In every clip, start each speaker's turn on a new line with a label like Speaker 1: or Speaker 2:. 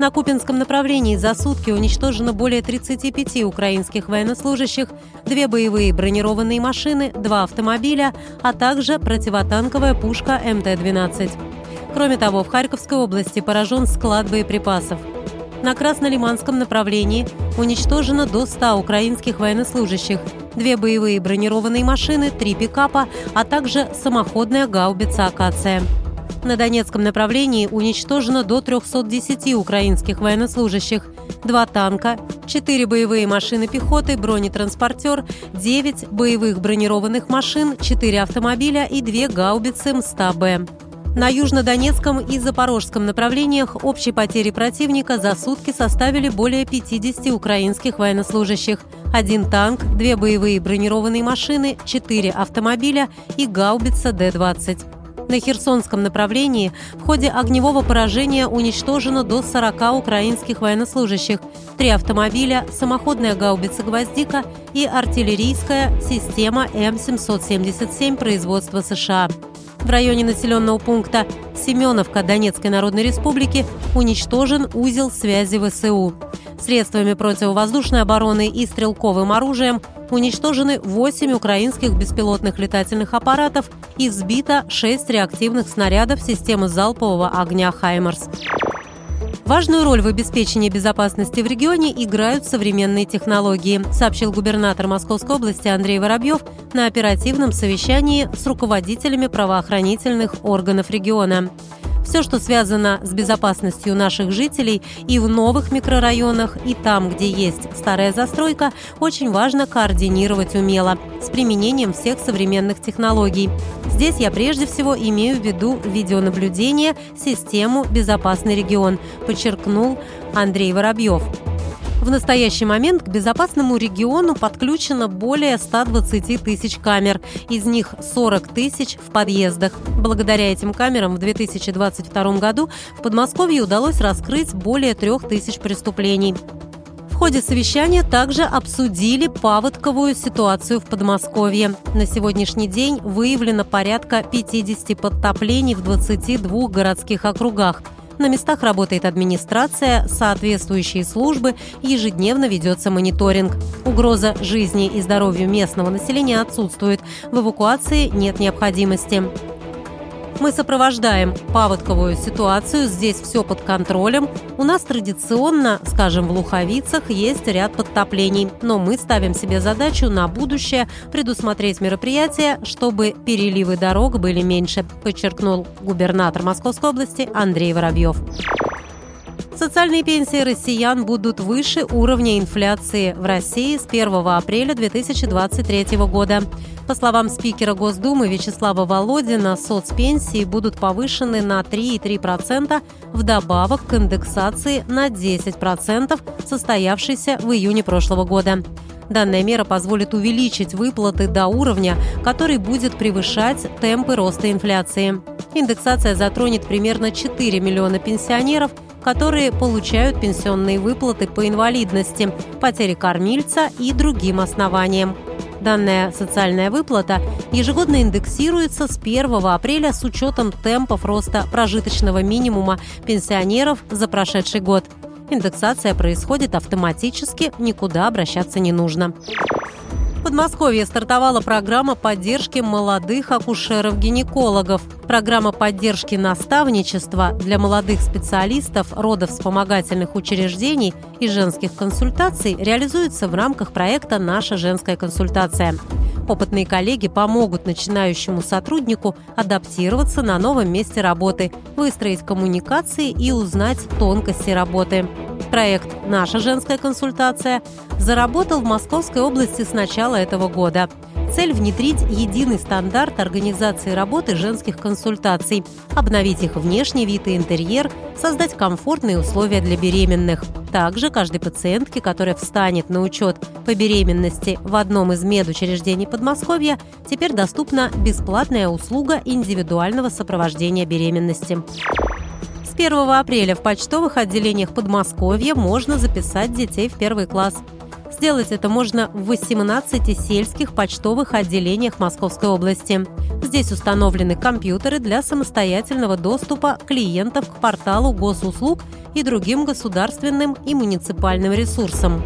Speaker 1: На Купинском направлении за сутки уничтожено более 35 украинских военнослужащих, две боевые бронированные машины, два автомобиля, а также противотанковая пушка МТ-12. Кроме того, в Харьковской области поражен склад боеприпасов. На Краснолиманском направлении уничтожено до 100 украинских военнослужащих, две боевые бронированные машины, три пикапа, а также самоходная гаубица «Акация». На Донецком направлении уничтожено до 310 украинских военнослужащих, два танка, четыре боевые машины пехоты, бронетранспортер, 9 боевых бронированных машин, четыре автомобиля и две гаубицы МСТА-Б. На южнодонецком и запорожском направлениях общие потери противника за сутки составили более 50 украинских военнослужащих, один танк, две боевые бронированные машины, четыре автомобиля и гаубица Д-20. На Херсонском направлении в ходе огневого поражения уничтожено до 40 украинских военнослужащих, три автомобиля, самоходная гаубица «Гвоздика» и артиллерийская система М777 производства США. В районе населенного пункта Семеновка Донецкой Народной Республики уничтожен узел связи ВСУ. Средствами противовоздушной обороны и стрелковым оружием уничтожены 8 украинских беспилотных летательных аппаратов и сбито 6 реактивных снарядов системы залпового огня «Хаймерс». Важную роль в обеспечении безопасности в регионе играют современные технологии, сообщил губернатор Московской области Андрей Воробьев на оперативном совещании с руководителями правоохранительных органов региона. Все, что связано с безопасностью наших жителей и в новых микрорайонах, и там, где есть старая застройка, очень важно координировать умело, с применением всех современных технологий. Здесь я прежде всего имею в виду видеонаблюдение, систему «Безопасный регион», подчеркнул Андрей Воробьев. В настоящий момент к безопасному региону подключено более 120 тысяч камер, из них 40 тысяч в подъездах. Благодаря этим камерам в 2022 году в Подмосковье удалось раскрыть более трех тысяч преступлений. В ходе совещания также обсудили паводковую ситуацию в Подмосковье. На сегодняшний день выявлено порядка 50 подтоплений в 22 городских округах – на местах работает администрация, соответствующие службы, ежедневно ведется мониторинг. Угроза жизни и здоровью местного населения отсутствует. В эвакуации нет необходимости. Мы сопровождаем паводковую ситуацию, здесь все под контролем. У нас традиционно, скажем, в Луховицах есть ряд подтоплений, но мы ставим себе задачу на будущее предусмотреть мероприятия, чтобы переливы дорог были меньше, подчеркнул губернатор Московской области Андрей Воробьев. Социальные пенсии россиян будут выше уровня инфляции в России с 1 апреля 2023 года. По словам спикера Госдумы Вячеслава Володина, соцпенсии будут повышены на 3,3% вдобавок к индексации на 10%, состоявшейся в июне прошлого года. Данная мера позволит увеличить выплаты до уровня, который будет превышать темпы роста инфляции. Индексация затронет примерно 4 миллиона пенсионеров – которые получают пенсионные выплаты по инвалидности, потере кормильца и другим основаниям. Данная социальная выплата ежегодно индексируется с 1 апреля с учетом темпов роста прожиточного минимума пенсионеров за прошедший год. Индексация происходит автоматически, никуда обращаться не нужно. В Подмосковье стартовала программа поддержки молодых акушеров-гинекологов. Программа поддержки наставничества для молодых специалистов родовспомогательных учреждений и женских консультаций реализуется в рамках проекта «Наша женская консультация». Опытные коллеги помогут начинающему сотруднику адаптироваться на новом месте работы, выстроить коммуникации и узнать тонкости работы. Проект «Наша женская консультация» заработал в Московской области с начала этого года. Цель – внедрить единый стандарт организации работы женских консультаций, обновить их внешний вид и интерьер, создать комфортные условия для беременных. Также каждой пациентке, которая встанет на учет по беременности в одном из медучреждений Подмосковья, теперь доступна бесплатная услуга индивидуального сопровождения беременности. С 1 апреля в почтовых отделениях Подмосковья можно записать детей в первый класс. Сделать это можно в 18 сельских почтовых отделениях Московской области. Здесь установлены компьютеры для самостоятельного доступа клиентов к порталу госуслуг и другим государственным и муниципальным ресурсам.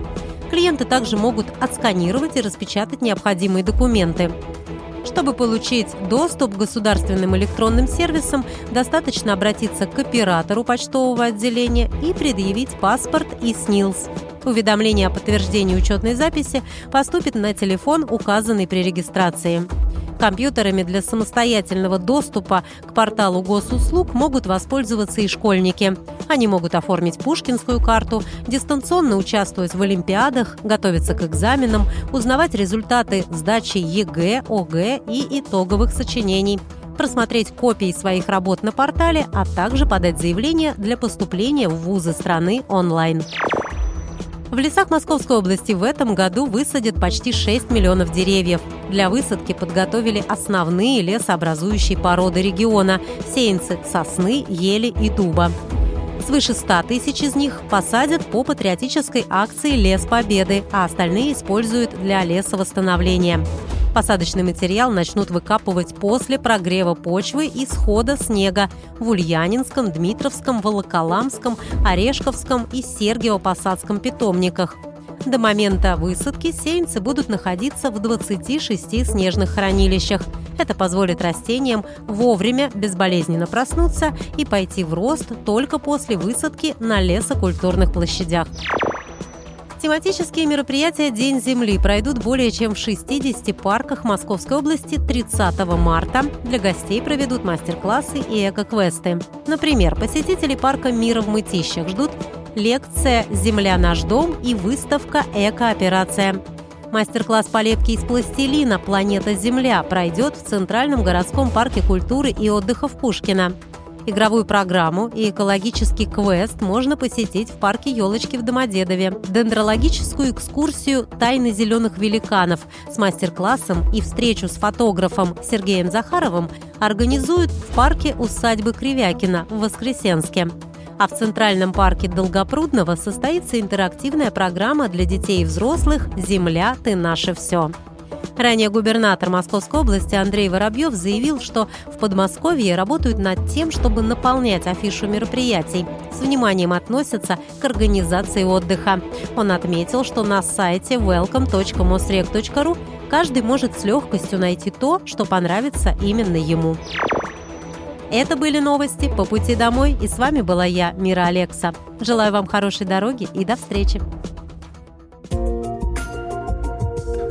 Speaker 1: Клиенты также могут отсканировать и распечатать необходимые документы. Чтобы получить доступ к государственным электронным сервисам, достаточно обратиться к оператору почтового отделения и предъявить паспорт и СНИЛС. Уведомление о подтверждении учетной записи поступит на телефон, указанный при регистрации. Компьютерами для самостоятельного доступа к порталу госуслуг могут воспользоваться и школьники. Они могут оформить пушкинскую карту, дистанционно участвовать в олимпиадах, готовиться к экзаменам, узнавать результаты сдачи ЕГЭ, ОГЭ и итоговых сочинений просмотреть копии своих работ на портале, а также подать заявление для поступления в вузы страны онлайн. В лесах Московской области в этом году высадят почти 6 миллионов деревьев. Для высадки подготовили основные лесообразующие породы региона – сеянцы сосны, ели и дуба. Свыше 100 тысяч из них посадят по патриотической акции «Лес Победы», а остальные используют для лесовосстановления. Посадочный материал начнут выкапывать после прогрева почвы и схода снега в Ульянинском, Дмитровском, Волоколамском, Орешковском и Сергиево-Посадском питомниках. До момента высадки сеянцы будут находиться в 26 снежных хранилищах. Это позволит растениям вовремя безболезненно проснуться и пойти в рост только после высадки на лесокультурных площадях. Тематические мероприятия «День Земли» пройдут более чем в 60 парках Московской области 30 марта. Для гостей проведут мастер-классы и эко-квесты. Например, посетители парка «Мира в Мытищах» ждут лекция «Земля наш дом» и выставка «Эко-операция». Мастер-класс по лепке из пластилина «Планета Земля» пройдет в Центральном городском парке культуры и отдыха в Пушкино. Игровую программу и экологический квест можно посетить в парке «Елочки» в Домодедове. Дендрологическую экскурсию «Тайны зеленых великанов» с мастер-классом и встречу с фотографом Сергеем Захаровым организуют в парке усадьбы Кривякина в Воскресенске. А в Центральном парке Долгопрудного состоится интерактивная программа для детей и взрослых «Земля, ты наше все». Ранее губернатор Московской области Андрей Воробьев заявил, что в Подмосковье работают над тем, чтобы наполнять афишу мероприятий. С вниманием относятся к организации отдыха. Он отметил, что на сайте welcome.mosrec.ru каждый может с легкостью найти то, что понравится именно ему. Это были новости по пути домой, и с вами была я, Мира Алекса. Желаю вам хорошей дороги и до встречи.